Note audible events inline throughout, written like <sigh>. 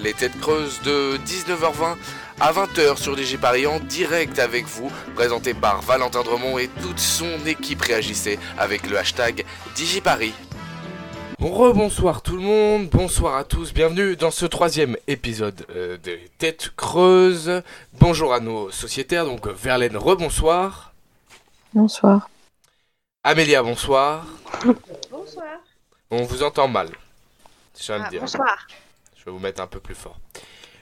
les têtes creuses de 19h20 à 20h sur Paris en direct avec vous, présenté par Valentin Dremont et toute son équipe réagissait avec le hashtag DigiParis. Rebonsoir tout le monde, bonsoir à tous, bienvenue dans ce troisième épisode euh, des Têtes Creuses. Bonjour à nos sociétaires, donc Verlaine, rebonsoir. Bonsoir. Amélia, bonsoir. Bonsoir. On vous entend mal. Je Ah, dire. bonsoir. Je vais vous mettre un peu plus fort.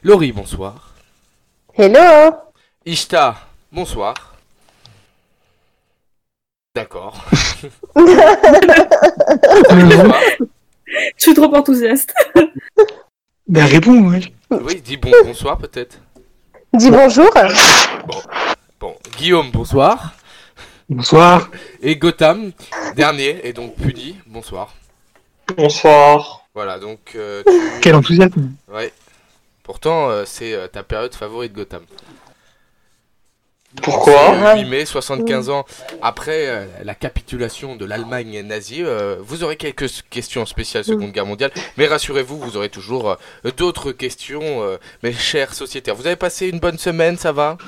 Laurie, bonsoir. Hello Ishta, bonsoir. D'accord. Bonsoir. <laughs> Je suis trop enthousiaste. Ben réponds, ouais. oui, dis bon bonsoir peut-être. Dis bonjour. Bon, Guillaume, bonsoir. Bonsoir. Et Gotham, dernier, et donc Pudi, bonsoir. Bonsoir. Voilà, donc euh, tu... <laughs> Quel enthousiasme. Ouais. Pourtant, euh, c'est euh, ta période favorite Gotham. Pourquoi 8 mai, 75 ans après euh, la capitulation de l'Allemagne nazie. euh, vous aurez quelques questions spéciales Seconde Guerre mondiale, mais rassurez-vous, vous aurez toujours euh, d'autres questions, euh, mes chers sociétaires. Vous avez passé une bonne semaine, ça va?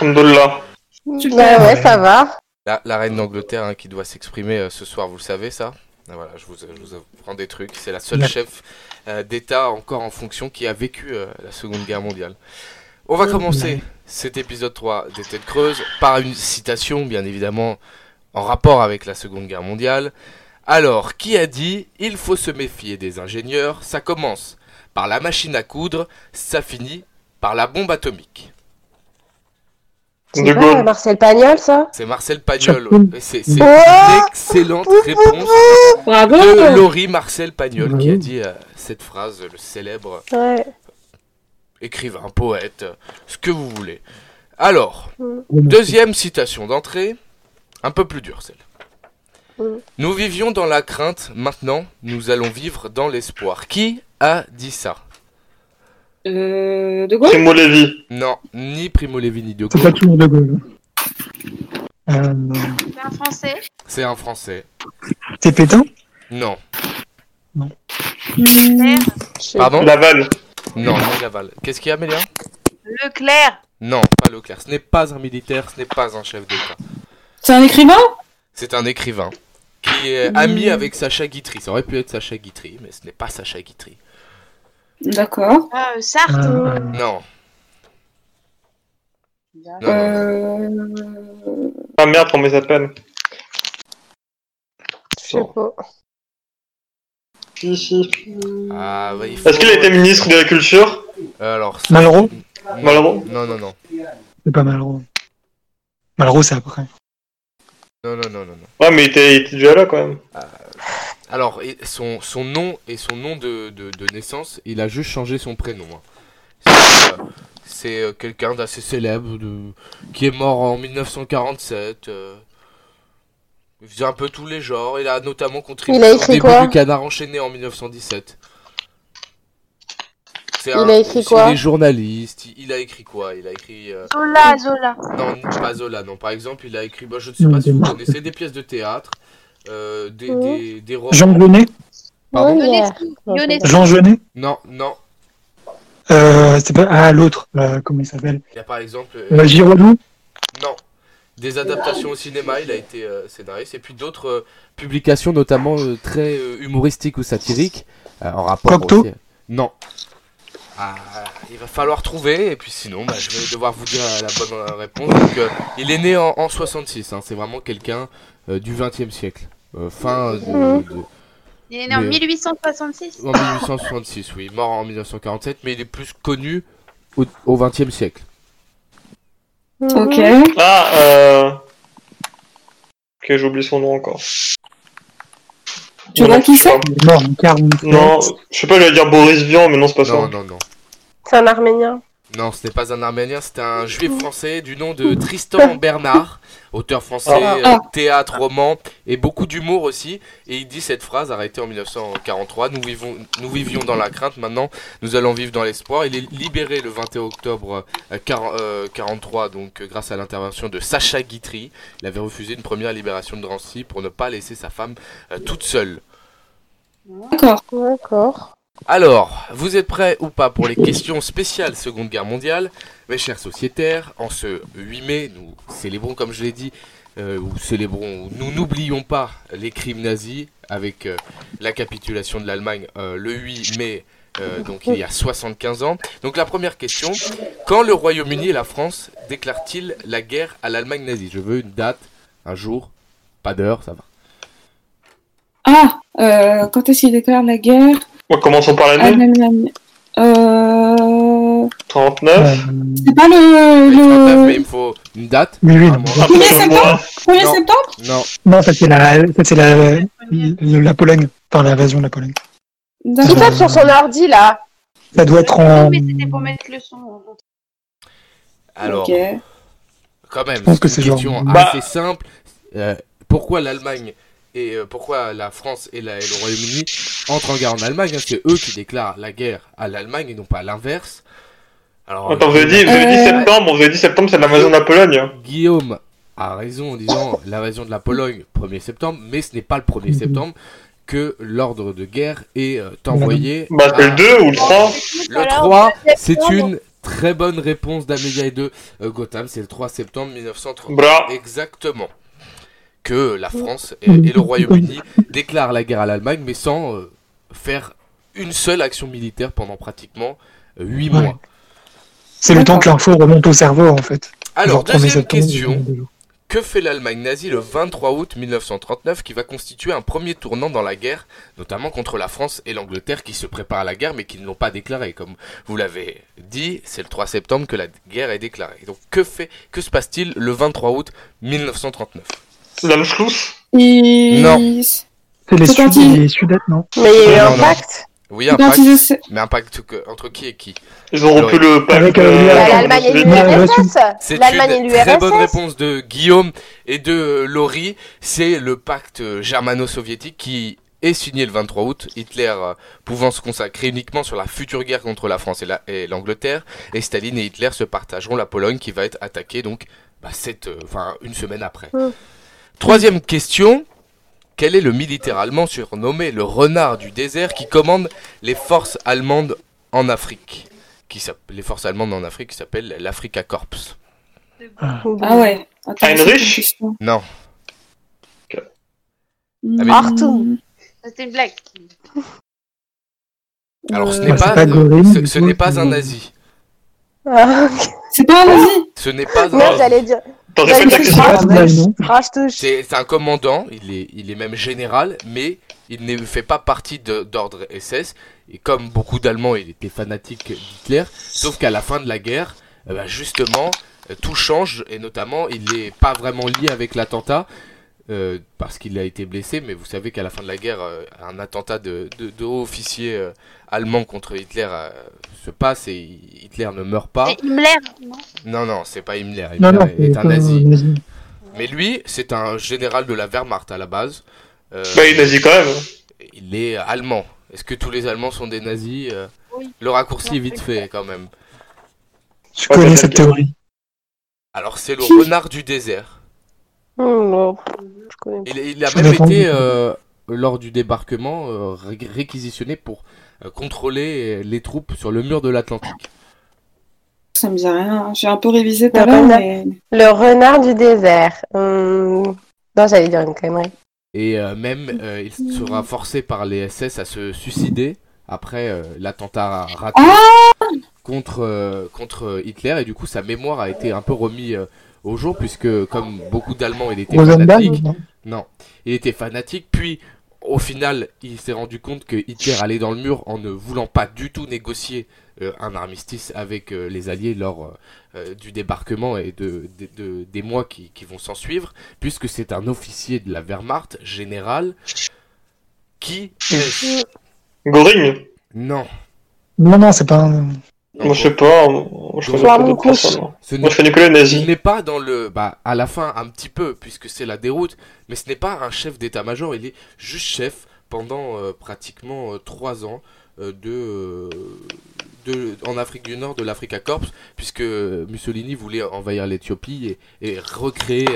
Alhamdulillah. Ouais, ouais, ça va. la, la reine d'Angleterre hein, qui doit s'exprimer euh, ce soir, vous le savez ça? Ah, Voilà, je vous, je vous apprends des trucs. C'est la seule chef euh, d'État encore en fonction qui a vécu euh, la Seconde Guerre mondiale. On va commencer cet épisode 3 des Têtes Creuses par une citation, bien évidemment, en rapport avec la Seconde Guerre mondiale. Alors, qui a dit Il faut se méfier des ingénieurs Ça commence par la machine à coudre, ça finit par la bombe atomique. C'est De pas Gaulle. Marcel Pagnol, ça? C'est Marcel Pagnol. C'est Oh une excellente réponse Bravo de Laurie Marcel Pagnol qui a dit euh, cette phrase, le célèbre Ouais. écrivain, poète, ce que vous voulez. Alors, Mm. deuxième citation d'entrée, un peu plus dure celle. Mm. Nous vivions dans la crainte, maintenant nous allons vivre dans l'espoir. Qui a dit ça? Euh, de Gaulle Primo Levi. Non, ni Primo Levi ni De C'est pas Gaulle. toujours de Gaulle. Euh, C'est un français. C'est un français. c'est Pétain Non. Leclerc. Sais Pardon Laval. Non, non, Laval. Qu'est-ce qu'il y a, Amélia Leclerc. Non, pas Leclerc. Ce n'est pas un militaire, ce n'est pas un chef d'État. C'est un écrivain C'est un écrivain qui est ami avec Sacha Guitry. Ça aurait pu être Sacha Guitry, mais ce n'est pas Sacha Guitry. D'accord. Ah, euh, Sartre. euh, Non. non, non. Euh... Ah merde, comment il s'appelle je sais pas. Si, si. Ah, bah, il faut... Est-ce qu'il a été ministre de l'Agriculture Euh, Alors, ça- Malraux Non, Malraux Non, non, non. C'est pas Malraux. Malraux, c'est après. Non, non, non, non, non. Ouais, mais il était, il était déjà là quand même. Alors, et son, son nom et son nom de, de, de naissance, il a juste changé son prénom. hein. C'est, euh, euh, quelqu'un d'assez célèbre de... qui est mort en 1947. euh. Il faisait un peu tous les genres. Il a notamment contribué Il a au début quoi du Canard enchaîné en 1917. C'est Il a écrit c'est quoi des journalistes. Il, il a écrit quoi? Il a écrit. euh, Zola, Zola. Non, pas Zola, non. Par exemple, il a écrit, bah, je ne sais pas si vous connaissez, des pièces de théâtre, euh, des, des, des romans. Jean Genet Pardon. Jean Non, non. euh, C'est pas. Ah, l'autre. euh, comment il s'appelle? Il y a par exemple. euh, euh, Giraudoux non. Des adaptations au cinéma, il a été euh, scénariste. Et puis d'autres euh, publications, notamment euh, très euh, humoristiques ou satiriques. euh, en rapport Cocteau aussi. Non. Ah, il va falloir trouver, et puis sinon, bah, je vais devoir vous dire la bonne réponse. Donc, euh, il est né en, en 66, hein, c'est vraiment quelqu'un euh, du 20e siècle. Euh, fin de, Mhm. de- Il est né en Mais- 1866. En 1866, oui. Mort en 1947, mais il est plus connu au, 20e siècle. Ok. Ah, euh... Ok, j'ai oublié son nom encore. Tu vois qui c'est? Il est mort en 47. Non, je sais pas, j'allais dire Boris Vian, mais non, c'est pas Non, ça. non, non. C'est un Arménien. Non, ce n'est pas un Arménien, c'est un juif français du nom de Tristan <laughs> Bernard, auteur français, Ah. euh, Ah. théâtre, roman et beaucoup d'humour aussi. Et il dit cette phrase arrêtée en 1943 Nous, vivons, nous vivions dans la crainte, maintenant nous allons vivre dans l'espoir. Il est libéré le 21 octobre euh, 40 euh, 43, donc euh, grâce à l'intervention de Sacha Guitry. Il avait refusé une première libération de Drancy pour ne pas laisser sa femme euh, toute seule. D'accord. D'accord. Alors, vous êtes prêts ou pas pour les questions spéciales Seconde Guerre mondiale? Mes chers sociétaires, en ce 8 mai, nous célébrons, comme je l'ai dit, euh, ou célébrons, nous n'oublions pas les crimes nazis avec euh, la capitulation de l'Allemagne euh, le 8 mai, donc il y a 75 ans. Donc la première question, quand le Royaume-Uni et la France déclarent-ils la guerre à l'Allemagne nazie? Je veux une date, un jour, pas d'heure, ça va. Ah, quand est-ce qu'il déclare la guerre? Bon, commençons par l'année. l'Allemagne Euh... 39. Euh, C'est pas le... Oui, 39, mais le... il me faut une date. oui, oui. un mois. Après, 1er sur le mois. 1er Non. septembre Non, Non, ça c'est la, ça c'est la, la, la Pologne, enfin l'invasion de la Pologne. Qui tape sur son ordi là Ça doit être Non, en. mais c'était pour mettre le son. alors, Ok. quand même, pense que c'est genre- question Bah- assez simple. Euh, pourquoi l'Allemagne et euh, pourquoi la France et, la- et le Royaume-Uni entrent en guerre en Allemagne? Hein, C'est eux qui déclarent la guerre à l'Allemagne et non pas l'inverse? Alors, Attends, vous avez dit, vous avez dit septembre, vous avez dit septembre, c'est l'invasion de la Pologne. Guillaume a raison en disant <laughs> l'invasion de la Pologne 1er septembre, mais ce n'est pas le 1er Mhm. septembre que l'ordre de guerre est euh, envoyé. Bah, c'est à- le 2 ou le 3. Le 3, c'est une très bonne réponse d'Amelia et de euh, Gotham, c'est le 3 septembre 1930. Bra. Exactement. Que la France et, et le Royaume-Uni déclarent la guerre à l'Allemagne, mais sans euh, faire une seule action militaire pendant pratiquement 8 Ouais. mois. C'est le temps que l'info remonte au cerveau en fait. Alors, Genre 1er deuxième question. Que fait l'Allemagne nazie le 23 août 1939 qui va constituer un premier tournant dans la guerre, notamment contre la France et l'Angleterre qui se préparent à la guerre mais qui ne l'ont pas déclarée Comme vous l'avez dit, c'est le 3 septembre que la guerre est déclarée. Donc que, fait, que se passe-t-il le 23 août 1939 L'Anschluss. Non. C'est les, Sud- les Sudètes, non Mais il y a eu Non, un pacte Oui, un pacte, ils mais un pacte que- entre qui et qui Ils ont rompu le pacte. Avec, euh, L'Allemagne et l'URSS C'est L'Allemagne et une très bonne réponse de Guillaume et de euh, Laurie. C'est le pacte euh, germano-soviétique qui est signé le 23 août. Hitler euh, pouvant se consacrer uniquement sur la future guerre contre la France et la- et l'Angleterre. Et Staline et Hitler se partageront la Pologne qui va être attaquée donc bah, cette, euh, une semaine après. Mm. Troisième question. Quel est le militaire allemand surnommé le renard du désert qui commande les forces allemandes en Afrique qui Les forces allemandes en Afrique qui s'appellent l'Africa Corps? Ah ouais. Attends, Heinrich. Non. Hmm. Arthur. C'était une blague. Alors ce Euh, n'est Bah, pas, ce, n'est pas un nazi. Ah, C'est pas un nazi Ce n'est pas un. j'allais dire. La question. C'est un commandant. Il est, il est même général, mais il ne fait pas partie de- d'ordre SS. Et comme beaucoup d'Allemands, il était fanatique d'Hitler. Sauf qu'à la fin de la guerre, eh ben, justement, euh, tout change et notamment, il n'est pas vraiment lié avec l'attentat. Euh, parce qu'il a été blessé, mais vous savez qu'à la fin de la guerre, euh, un attentat de, de, de haut officier euh, allemand contre Hitler euh, se passe et Hitler ne meurt pas. C'est Himmler, non? Non, non, c'est pas Himmler. Non, Himmler non, est c'est un nazi. nazi. Mais lui, c'est un général de la Wehrmacht à la base. Euh, Bah, il est nazi quand même. il est allemand. Est-ce que tous les Allemands sont des nazis Euh, Oui. Le raccourci Non, est vite fait quand même. Je connais cette théorie. Alors c'est le renard du désert. Bon, je connais pas. Il, il a Je même été, euh, lors du débarquement, euh, ré- réquisitionné pour euh, contrôler les troupes sur le mur de l'Atlantique. Ça me dit rien. J'ai un peu révisé tout à Le l'heure, renard. mais... Le renard du désert. Hum, Non, j'allais dire une connerie. Et euh, même, euh, il sera forcé par les SS à se suicider après euh, l'attentat raté contre, euh, contre Hitler. Et du coup, sa mémoire a été un peu remis euh, au jour, puisque comme beaucoup d'Allemands, il était Rosenberg fanatique. non Non, il était fanatique. Puis, au final, il s'est rendu compte que Hitler allait dans le mur en ne voulant pas du tout négocier euh, un armistice avec euh, les Alliés lors euh, du débarquement et de, de- de- des mois qui, qui vont s'en suivre, puisque c'est un officier de la Wehrmacht, général, qui... Goring Non. Non, non, c'est pas un. Moi, je sais pas. Moi, je connais pas Flamoucous. personnes. moi. Moi, n'est je connais que les Il nazis. n'est pas dans le. Bah, à la fin, un petit peu, puisque c'est la déroute, mais ce n'est pas un chef d'état-major, il est juste chef pendant euh, pratiquement euh, trois ans euh, de, de, en Afrique du Nord de l'Africa Corps, puisque Mussolini voulait envahir l'Éthiopie et, et recréer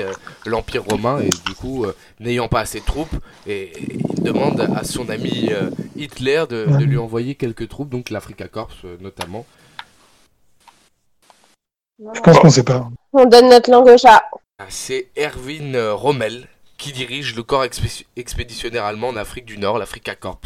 l'Empire romain, et du coup, n'ayant pas assez de troupes, et, et il demande à son ami Hitler de, de lui envoyer quelques troupes, donc l'Africa Corps notamment. Non, Je pense qu'on sait pas. On donne notre langue au chat. Ah, C'est Erwin euh, Rommel qui dirige le corps expé- expéditionnaire allemand en Afrique du Nord, l'Africa Corps.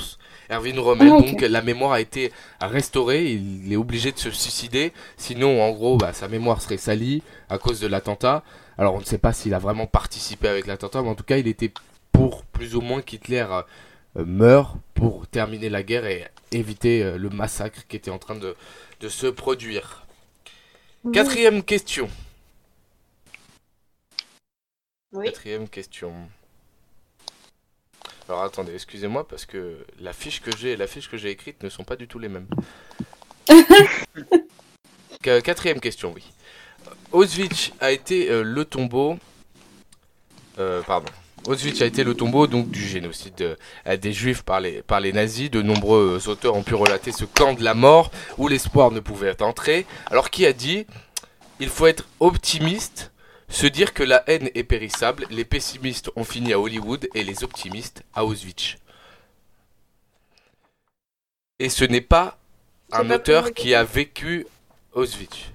Erwin Rommel, Ah, donc la mémoire a été restaurée, il est obligé de se suicider, sinon en gros bah, sa mémoire serait salie à cause de l'attentat. Alors on ne sait pas s'il a vraiment participé avec l'attentat, mais en tout cas il était pour plus ou moins qu'Hitler euh, euh, meure pour terminer la guerre et éviter euh, le massacre qui était en train de, de se produire. Quatrième question. Oui. Quatrième question. Alors attendez, excusez-moi parce que la fiche que j'ai et la fiche que j'ai écrite ne sont pas du tout les mêmes. <laughs> Qu- Quatrième question, oui. Auschwitz a été euh, le tombeau. euh, pardon. Auschwitz a été le tombeau donc du génocide euh, des juifs par les, par les nazis. De nombreux euh, auteurs ont pu relater ce camp de la mort où l'espoir ne pouvait entrer. Alors qui a dit il faut être optimiste se dire que la haine est périssable, les pessimistes ont fini à Hollywood et les optimistes à Auschwitz. Et ce n'est pas un pas auteur qui a vécu Auschwitz.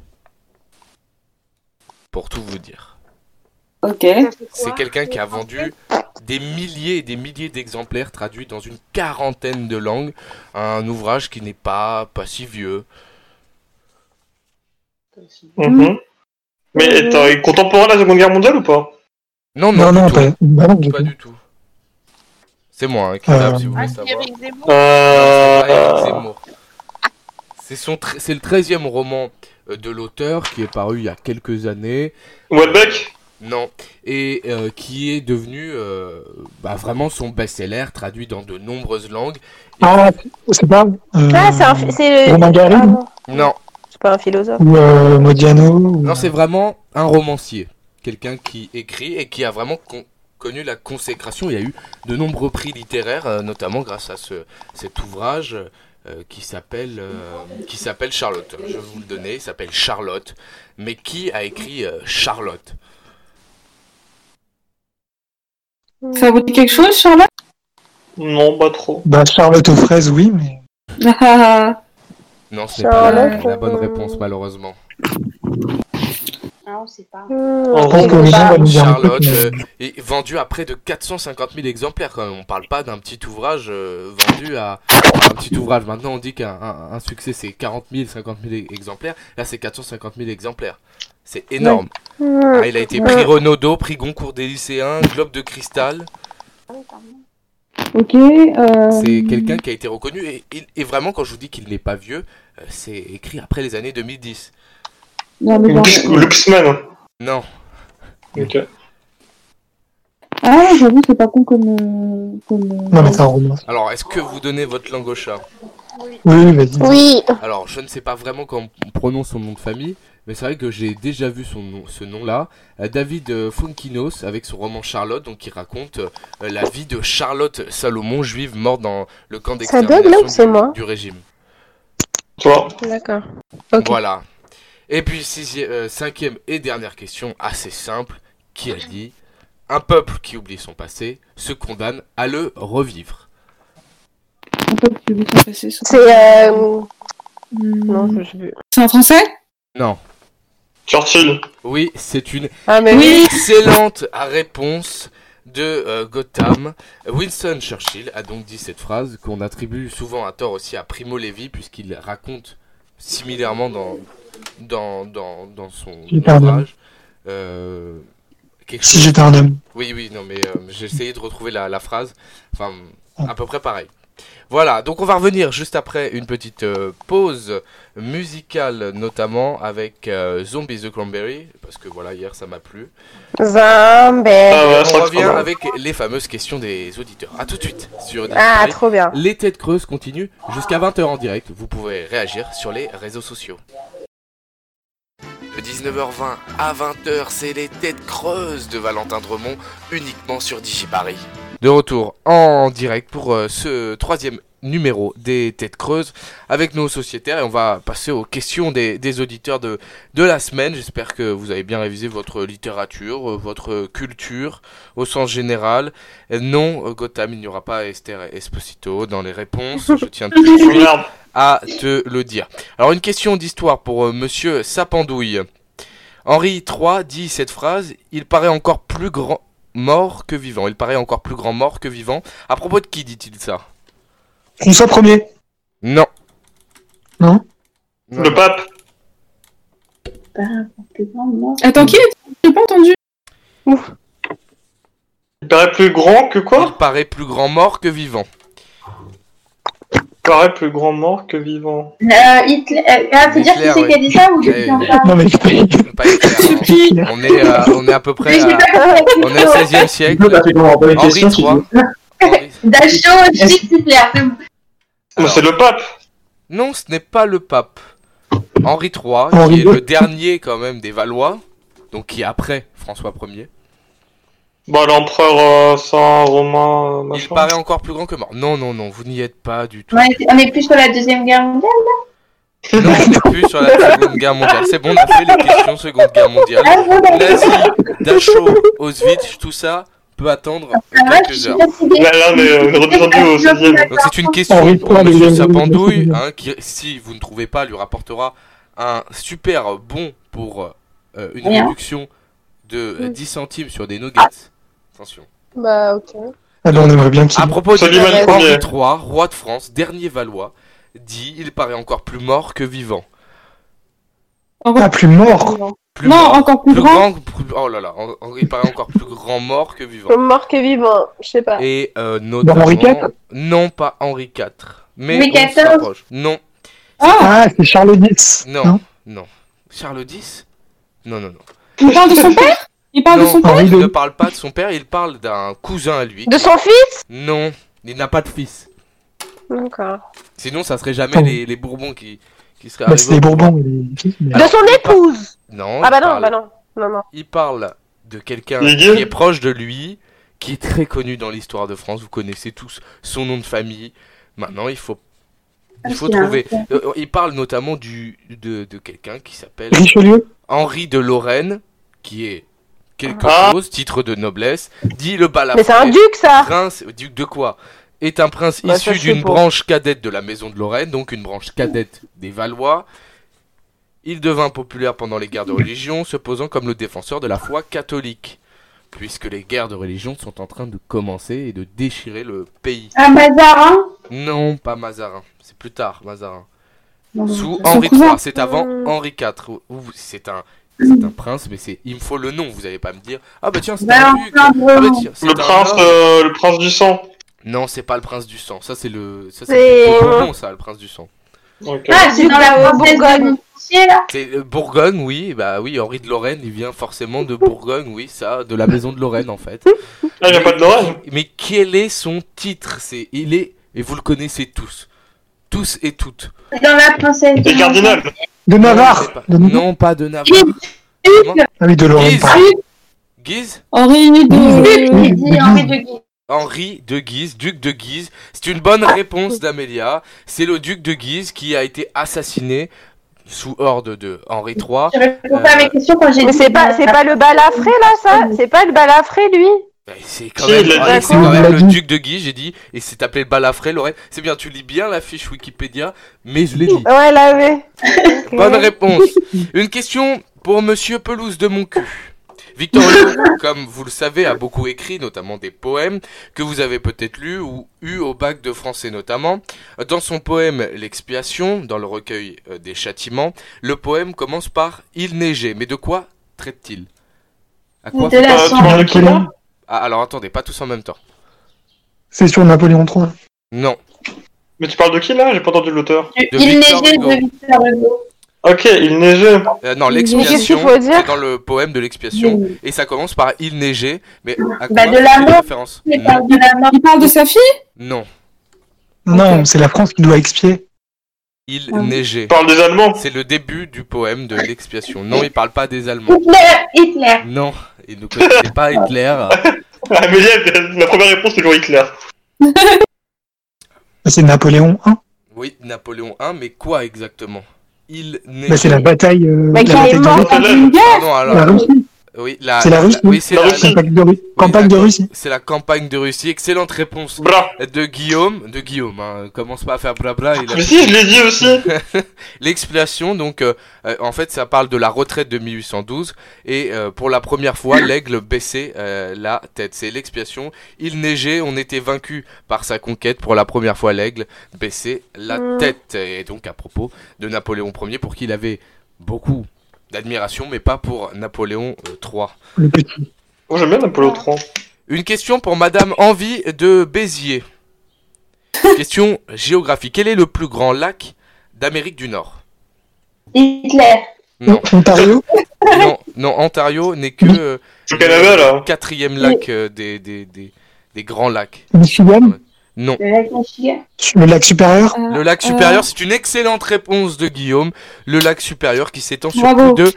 Pour tout vous dire. Ok. C'est quelqu'un qui a vendu des milliers et des milliers d'exemplaires traduits dans une quarantaine de langues. Un ouvrage qui n'est pas, pas si vieux. Mhm. Mais attends, il est contemporain de la Seconde Guerre mondiale ou pas? Non, non, Non, pas, tout. bah non, du Pas tout. du tout. C'est moi hein, Euh, si vous voulez Ah, savoir. C'est Euh... C'est son tr- c'est le 13e roman euh, de l'auteur qui est paru il y a quelques années. Welbeck? Non. Et euh, qui est devenu euh, bah, vraiment son best-seller, traduit dans de nombreuses langues. Ah, c'est pas. Euh, Ah, c'est un. C'est le. Romain Gary Ah, non, Non, c'est pas un philosophe? Ou euh, Modiano ou- non c'est vraiment un romancier. Quelqu'un qui écrit et qui a vraiment con- connu la consécration. Il y a eu de nombreux prix littéraires, euh, notamment grâce à ce, cet ouvrage euh, qui s'appelle euh, qui s'appelle Charlotte. Je vais vous le donner, il s'appelle Charlotte. Mais qui a écrit euh, Charlotte? Ça vous dit quelque chose, Charlotte? Non, pas trop. Bah, Charlotte aux fraises, oui, mais. Ah, Non, ce n'est pas la, Charlotte, la bonne euh, réponse malheureusement. Ah, on sait pas. Hmm, En gros, que Charlotte euh, est vendue à près de 450 000 exemplaires quand même. On parle pas d'un petit ouvrage euh, vendu à un petit ouvrage. Maintenant on dit qu'un un- un succès c'est 40 000, 50 000 e- exemplaires. Là c'est 450 000 exemplaires. C'est énorme. Ah, il a été prix Renaudot, prix Goncourt des lycéens, Globe de cristal. Ah ok. euh, C'est quelqu'un qui a été reconnu et, et- et vraiment quand je vous dis qu'il n'est pas vieux, euh, c'est écrit après les années 2010. Non, mais Luxman. Non. Ok. Ah, j'avoue, c'est pas con comme. euh, comme euh, Non, mais c'est un roman. Alors est-ce que vous donnez votre langue au chat? Oui. Vas-y. Oui. Alors, je ne sais pas vraiment comment on prononce son nom de famille, mais c'est vrai que j'ai déjà vu son nom, ce nom-là. Euh, David Funkinos, avec son roman Charlotte, donc qui raconte la vie de Charlotte Salomon, juive morte dans le camp d'extermination du, moi du régime. Toi. D'accord. Ok. Voilà. Et puis, sixième, euh, cinquième et dernière question, assez simple. Qui a dit Un peuple qui oublie son passé se condamne à le revivre. un peu plus vite, on fait ça. C'est. Euh... Hmm, Non, je sais plus. C'est en français? Non. Churchill. Oui, c'est une Ah, mais oui. Excellente réponse de euh, Gotham. Winston Churchill a donc dit cette phrase qu'on attribue souvent à tort aussi à Primo Levi puisqu'il raconte similairement dans, dans, dans, dans son ouvrage. euh, Si chose- j'étais un homme. Oui, oui, non, mais euh, j'ai essayé de retrouver la, la phrase. Enfin, à peu près pareil. Voilà, donc on va revenir juste après une petite euh, pause musicale, notamment avec euh, Zombie the Cranberry, parce que voilà, hier ça m'a plu. Zombie. Ah ouais, on ça revient avec les fameuses questions des auditeurs. A tout de suite sur Ah, Discovery. trop bien. Les têtes creuses continuent jusqu'à 20h en direct. Vous pouvez réagir sur les réseaux sociaux. De 19h20 à 20h, c'est les têtes creuses de Valentin Dremont, uniquement sur Digiparis. De retour en direct pour euh, ce troisième numéro des Têtes Creuses avec nos sociétaires et on va passer aux questions des, des auditeurs de, de la semaine. J'espère que vous avez bien révisé votre littérature, euh, votre culture au sens général. Euh, Non, Gotham, il n'y aura pas Esther Esposito dans les réponses. Je tiens <laughs> tout. À te le dire. Alors une question d'histoire pour euh, monsieur Sapandouille. Henri III dit cette phrase, il paraît encore plus grand mort que vivant. Il paraît encore plus grand mort que vivant. À propos de qui dit-il ça? François Premier. Non. Non Non. Le pape. Attends, qui est J'ai pas entendu. Il paraît plus grand que Il quoi paraît plus grand mort que vivant. Paraît plus grand mort que vivant. Euh, Hitler. euh, Ah, faut dire qui c'est qui a dit ça ou <laughs> je suis en train Non mais Pas Hitler, Qui non. on, est, euh, on est à peu près à, pas compris. on est au 16e siècle. Henri III. Dachau, Hitler. c'est. Mais c'est le pape. Non, ce n'est pas le pape. Henri III, Henri qui est II. le dernier quand même des Valois, donc qui est après François Ier. Bah, l'empereur euh, Saint Romain, euh, Il machin. paraît encore plus grand que mort. Non, non, non, vous n'y êtes pas du tout. On est- On est plus sur la Deuxième Guerre mondiale. Non, on n'est plus sur la Seconde Guerre mondiale. C'est bon, on a fait les questions Seconde Guerre mondiale. Ah. Nazi, Dachau, Auschwitz, tout ça peut attendre Ah, quelques heures. fatiguée. Là, là, on est, on est redescendu au 16ème. Donc c'est une question pour Monsieur Sapandouille, hein, qui, si vous ne trouvez pas, lui rapportera un super bon pour euh, une réduction de euh, Mm. 10 centimes sur des nuggets. Attention. Bah, ok. Ah ben, on aimerait bien qu'il. À propos de Henri. III, roi de France, dernier Valois, dit il paraît encore plus mort que vivant. Encore- Ah, plus mort. Plus Non, mort. encore plus, Plus grand. grand, plus- oh là là, il paraît encore plus grand mort que vivant. Mort que vivant, je sais pas. Et euh, notamment... Henri IV Non, pas Henri IV. Mais Louis on. Non, Ah, Ah, c'est Charles X. non, non. Charles X Non, non, non. il parle de son père? Il parle de son père Il ne parle pas de son père, il parle d'un cousin à lui. De son fils? Non, il n'a pas de fils. D'accord. Sinon, ça serait jamais Oh. les, les Bourbons qui, qui seraient Bah, c'est les. Bourbons. les filles, mais- De son épouse? Non, Ah bah non, parle- bah non. Non, non. il parle de quelqu'un qui est proche de lui, qui est très connu dans l'histoire de France. Vous connaissez tous son nom de famille. Maintenant, il faut, il faut Ah, c'est trouver. Euh, il parle notamment du, de, de quelqu'un qui s'appelle Richelieu? Henri de Lorraine, qui est quelque Ah. chose, titre de noblesse, dit le balafré. Mais c'est un duc, ça prince, duc de quoi? Est un prince Bah, issu d'une branche cadette de la maison de Lorraine, donc une branche cadette des Valois. Il devint populaire pendant les guerres de religion, se posant comme le défenseur de la foi catholique, puisque les guerres de religion sont en train de commencer et de déchirer le pays. Un Mazarin? Non, pas Mazarin, c'est plus tard, Mazarin. Non, Sous Henri. III, c'est avant Hmm. Henri IV. C'est un, c'est un prince, mais c'est, il me faut le nom. Vous allez pas me dire, ah bah tiens, c'est un duc. Ah bah tiens, c'est Le un prince, euh, le prince du sang. Non, c'est pas le prince du sang. Ça, c'est le. Ça, C'est- c'est le Bourbon, ça, le prince du sang. Ok. Ah, c'est dans la Bourgogne. C'est euh, Bourgogne, oui. Bah oui, Henri de Lorraine, il vient forcément de Bourgogne, oui, ça, de la maison de Lorraine, en fait. Ah, il n'y a pas de Lorraine. Mais quel est son titre? C'est, il est, et vous le connaissez tous, tous et toutes. C'est dans la princesse Et cardinal. De Navarre pas- de Navarre Non, pas de Navarre. Ah oui, de Lorraine. Guise. Guise Henri Duc, de... dit Henri de Guise. Henri de Guise, duc de Guise. C'est une bonne réponse d'Amélia. C'est le duc de Guise qui a été assassiné sous ordre de Henri III. Je réponds pas à mes questions quand j'ai Mais dit- c'est pas, c'est pas le balafré, là, ça? C'est pas le balafré, lui? C'est quand Si, même, il l'a ouais, dit. c'est quand même le duc de Guise, j'ai dit, et c'est appelé le balafré, Lorraine. C'est bien, tu lis bien la fiche Wikipédia, mais je l'ai dit. Ouais, là. Ok. <laughs> Bonne réponse. Une question pour Monsieur Pelouse de mon cul. Victor Hugo, <laughs> comme vous le savez, a beaucoup écrit, notamment des poèmes que vous avez peut-être lus ou eu au bac de français notamment. Dans son poème L'expiation, dans le recueil euh, des châtiments, le poème commence par Il neigeait. Mais de quoi traite-t-il? À quoi De la Ah, alors attendez, pas tous en même temps. C'est sur Napoléon III. Non. Mais tu parles de qui là? J'ai pas entendu l'auteur. De Il Victor neigeait Hugo. de Victor Hugo. Ok, il neigeait. Euh, non, Mais qu'est-ce qu'il l'expiation, faut dire c'est dans le poème de l'expiation. Et ça commence par Il neigeait. Mais à quoi Bah, de c'est la mort. référence? Il parle de la mort. Il parle de sa fille? Non. Non, c'est la France qui doit expier. Il Ah. neigeait. Il parle des Allemands. C'est le début du poème de l'expiation. Non, il parle pas des Allemands. Hitler. Hitler. Non, il ne connaissait pas Hitler. <laughs> Ah, mais il y a- la première réponse c'est toujours Hitler. <laughs> C'est Napoléon I. Oui, Napoléon I, mais quoi exactement? Il n'est. Bah, c'est la bataille. euh, Mais la bataille de mort Pardon, alors. La Russie. Oui, la. C'est la Russie. Oui, c'est La la, Russie. Campagne de, Ru- campagne de. Russie. c'est la campagne de Russie. Excellente réponse Bra. de Guillaume. De Guillaume, hein. Commence pas à faire blabla. Il a Mais si, je l'ai dit aussi. <laughs> L'explication, donc, euh, euh, en fait, ça parle de la retraite de 1812 et euh, pour la première fois, l'aigle baissait euh, la tête. C'est l'expiation. Il neigeait, on était vaincu par sa conquête. Pour la première fois, l'aigle baissait la Mm. tête. Et donc, à propos de Napoléon Ier, pour qui il avait beaucoup d'admiration, mais pas pour Napoléon euh, III. Le petit. Moi, j'aime bien Napoléon III. Une question pour Madame Envie de Béziers. question géographique. Quel est le plus grand lac d'Amérique du Nord? Hitler. Non. Ontario. non, non, Ontario n'est que euh, Canada, là. quatrième lac euh, des, des, des, des grands lacs. Michigan. Non. Le lac Michigan. Le lac supérieur. Euh, Le lac euh, supérieur, c'est une excellente réponse de Guillaume. Le lac supérieur qui s'étend sur Bravo. plus de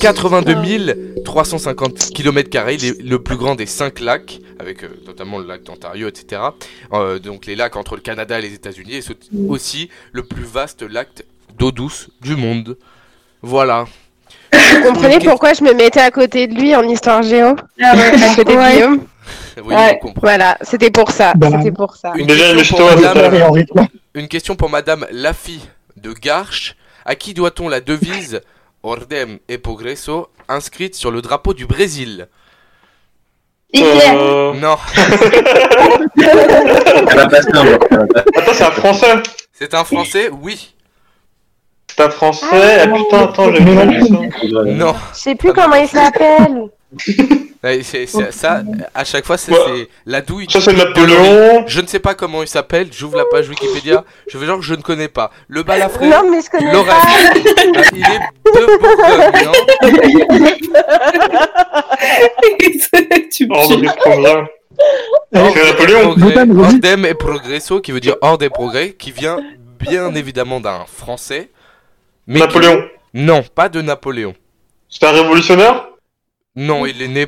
82 350 km, il est le plus grand des cinq lacs, avec euh, notamment le lac d'Ontario, etc. Euh, donc les lacs entre le Canada et les États-Unis, et c'est aussi le plus vaste lac d'eau douce du monde. Voilà. Vous comprenez pourquoi je me mettais à côté de lui en histoire géo? Ah ouais. À côté de Ouais. Guillaume Oui, Ouais. Voilà, c'était pour ça. Bah. C'était pour ça. Une Déjà, question, pour madame, Et Henri III. une question pour Madame Laffy de Garches. À qui doit-on la devise Ordem et Progresso inscrite sur le drapeau du Brésil? Euh... Non. <laughs> Attends, c'est un français. c'est un français Oui. C'est un français. Ah putain, attends, j'ai vu ça. Non. Je sais plus comment il s'appelle. Ouais, c'est- c'est- ça, à chaque fois, c'est Ouais. c'est la douille. Ça, c'est. Napoléon. Je ne sais pas comment il s'appelle. J'ouvre la page Wikipédia. Je fais genre que je ne connais pas. Le balafré. Non, mais je connais Lorraine. pas. Ah, il est de Bourgogne, non <laughs> tu me des Napoléon. Ordem et Progresso, qui veut dire ordre et progrès, qui vient bien évidemment d'un français. Mais qui- Napoléon. Non, pas de Napoléon. C'est un révolutionnaire? Non, il est né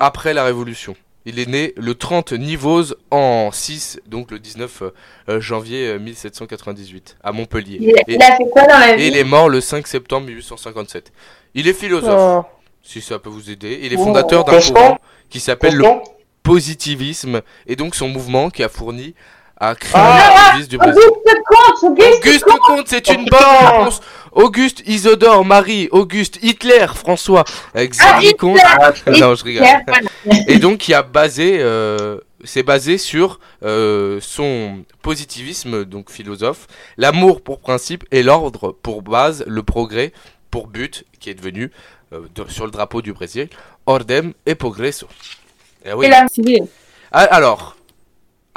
après la Révolution. Il est né le 30 Nivose en 6, donc le 19 euh, janvier euh, 1798, à Montpellier. Il, Et, il a fait quoi dans la et vie il est mort le 5 septembre 1857. Il est philosophe, Oh. si ça peut vous aider. Il est fondateur d'un courant qui s'appelle le positivisme, et donc son mouvement qui a fourni à créer Ah la du Brésil. Auguste Comte, Auguste Auguste Comte, c'est une bonne réponse. Auguste Isodore Marie, Auguste Hitler, François, avec Ah, Xavier Comte. Hitler. Non, je rigole. <laughs> Et donc qui a basé, euh, c'est basé sur euh, son positivisme, donc philosophe, l'amour pour principe et l'ordre pour base, le progrès pour but, qui est devenu euh, de- sur le drapeau du Brésil, Ordem et Progresso. Eh oui. Et la. Ah, Alors,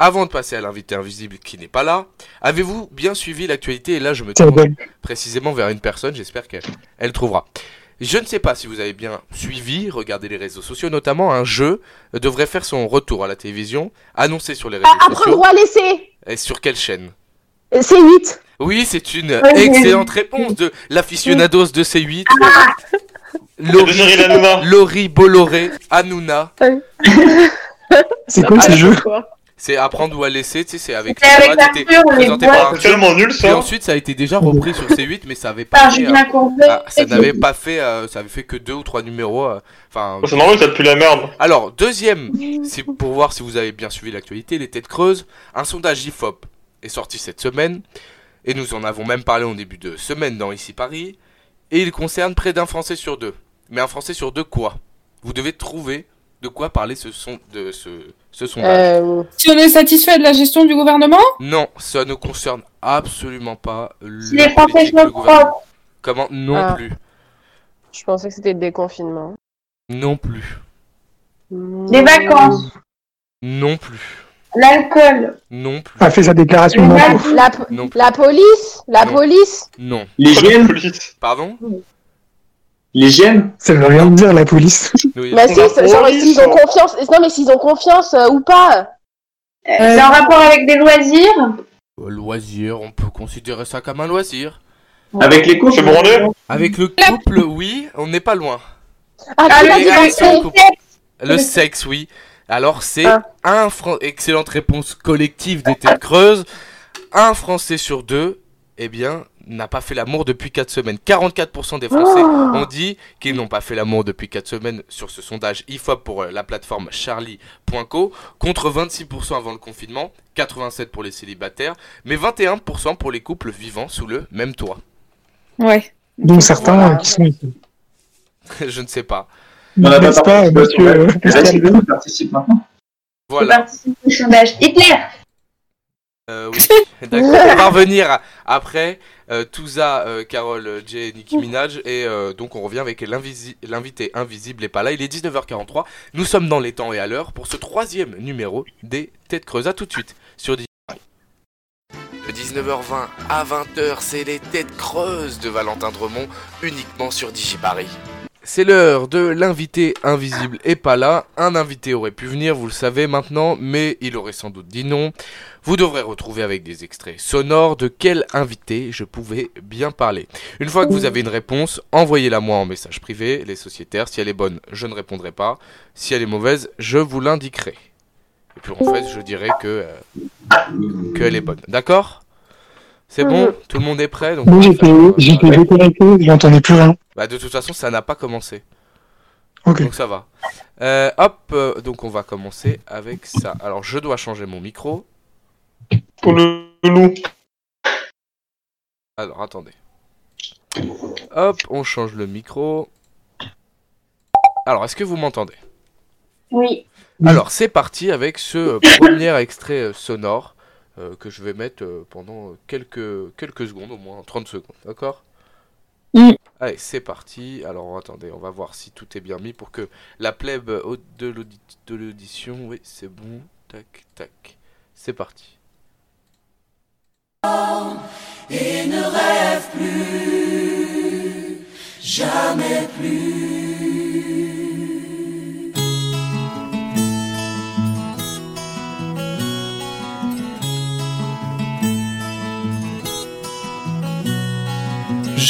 avant de passer à l'invité invisible qui n'est pas là, avez-vous bien suivi l'actualité? Et là, je me tourne bon. précisément vers une personne, j'espère qu'elle elle trouvera. Je ne sais pas si vous avez bien suivi, regardé les réseaux sociaux, notamment un jeu devrait faire son retour à la télévision, annoncé sur les réseaux Ah, après sociaux. droit laissé. Et sur quelle chaîne? C'est 8. Oui, c'est une excellente réponse de l'aficionados de C8. De Laurie. Laurie Bolloré, Hanouna. C'est quoi Ah, ce jeu? C'est apprendre ou à laisser, tu sais, c'est avec, avec Arthur, présenté par Arthur. tellement nul, Et ça. ensuite, ça a été déjà repris sur C8, mais ça avait pas fait, euh, ah, ça n'avait pas fait, euh, ça avait fait que deux ou trois numéros. euh, Enfin, C'est normal ça pue la merde. alors deuxième, c'est pour voir si vous avez bien suivi l'actualité, les têtes creuses. Un sondage Ifop est sorti cette semaine et nous en avons même parlé en début de semaine dans ici Paris. Et il concerne près d'un Français sur deux. Mais un Français sur deux quoi? Vous devez trouver de quoi parler ce son de ce, ce sondage? Euh, Si on est satisfait de la gestion du gouvernement? Non, ça ne concerne absolument pas le Si les Français le gouvernement. propres. Comment? Non Ah. plus. je pensais que c'était le déconfinement. Non plus. Les vacances. Non plus. L'alcool. Non plus. A fait sa déclaration La, Non plus. la police? La Non. police? Non. L'hygiène? Police. Pardon? L'hygiène Ça veut rien dire, la police. <laughs> Oui. Bah si, genre s'ils ont confiance. Non mais s'ils ont confiance euh, ou pas. Euh, C'est en rapport avec des loisirs. Euh, Loisir, on peut considérer ça comme un loisir. Avec les couples Avec le couple, oui, on n'est pas loin. Ah, Ah, le l'as les dit dans le couple. Le sexe, oui. Alors c'est Ah. un Fran- excellente réponse collective des têtes creuses. un Français sur deux, eh bien, n'a pas fait l'amour depuis 4 semaines. 44% des Français Oh ont dit qu'ils n'ont pas fait l'amour depuis 4 semaines sur ce sondage IFOP pour euh, la plateforme charlie.co, contre 26% avant le confinement, 87% pour les célibataires, mais 21% pour les couples vivant sous le même toit. Ouais. Dont certains Voilà. qui sont ici. <laughs> Je ne sais pas. On a pas pas, monsieur euh, sondage. Pascal Vas-y, nous, participe maintenant. Voilà. participe au sondage. Hitler Euh, oui, <laughs> <laughs> d'accord. On va revenir après. Euh, Touza, euh, Carole, Jay, Nicki Minaj. Et euh, donc on revient avec l'invisi- l'invité invisible et pas là. Il est 19h43. Nous sommes dans les temps et à l'heure pour ce troisième numéro des Têtes Creuses. À tout de suite sur Digi- De 19h20 à 20h, c'est les Têtes Creuses de Valentin Dremont uniquement sur DigiParis. C'est l'heure de l'invité invisible et pas là. Un invité aurait pu venir, vous le savez maintenant, mais il aurait sans doute dit non. Vous devrez retrouver avec des extraits sonores de quel invité je pouvais bien parler. Une fois que vous avez une réponse, envoyez-la moi en message privé, les sociétaires. Si elle est bonne, je ne répondrai pas. Si elle est mauvaise, je vous l'indiquerai. Et puis en fait, je dirai que euh, qu'elle est bonne. D'accord? C'est bon Tout le monde est prêt donc j'étais déconnecté, je n'entendais plus rien. bah, de toute façon, ça n'a pas commencé. Ok. Donc ça va. Euh, hop, euh, donc on va commencer avec ça. Alors je dois changer mon micro. Pour le loup. Alors attendez. Hop, on change le micro. Alors, est-ce que vous m'entendez? Oui. Alors, c'est parti avec ce premier extrait euh, sonore euh, que je vais mettre euh, pendant quelques, quelques secondes, au moins 30 secondes, d'accord? Mm. Allez, c'est parti. Alors, attendez, on va voir si tout est bien mis pour que la plèbe de l'audi- de l'audition, oui, c'est bon. Tac, tac. C'est parti.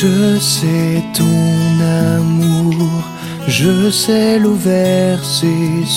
Je sais ton amour, je sais l'eau versée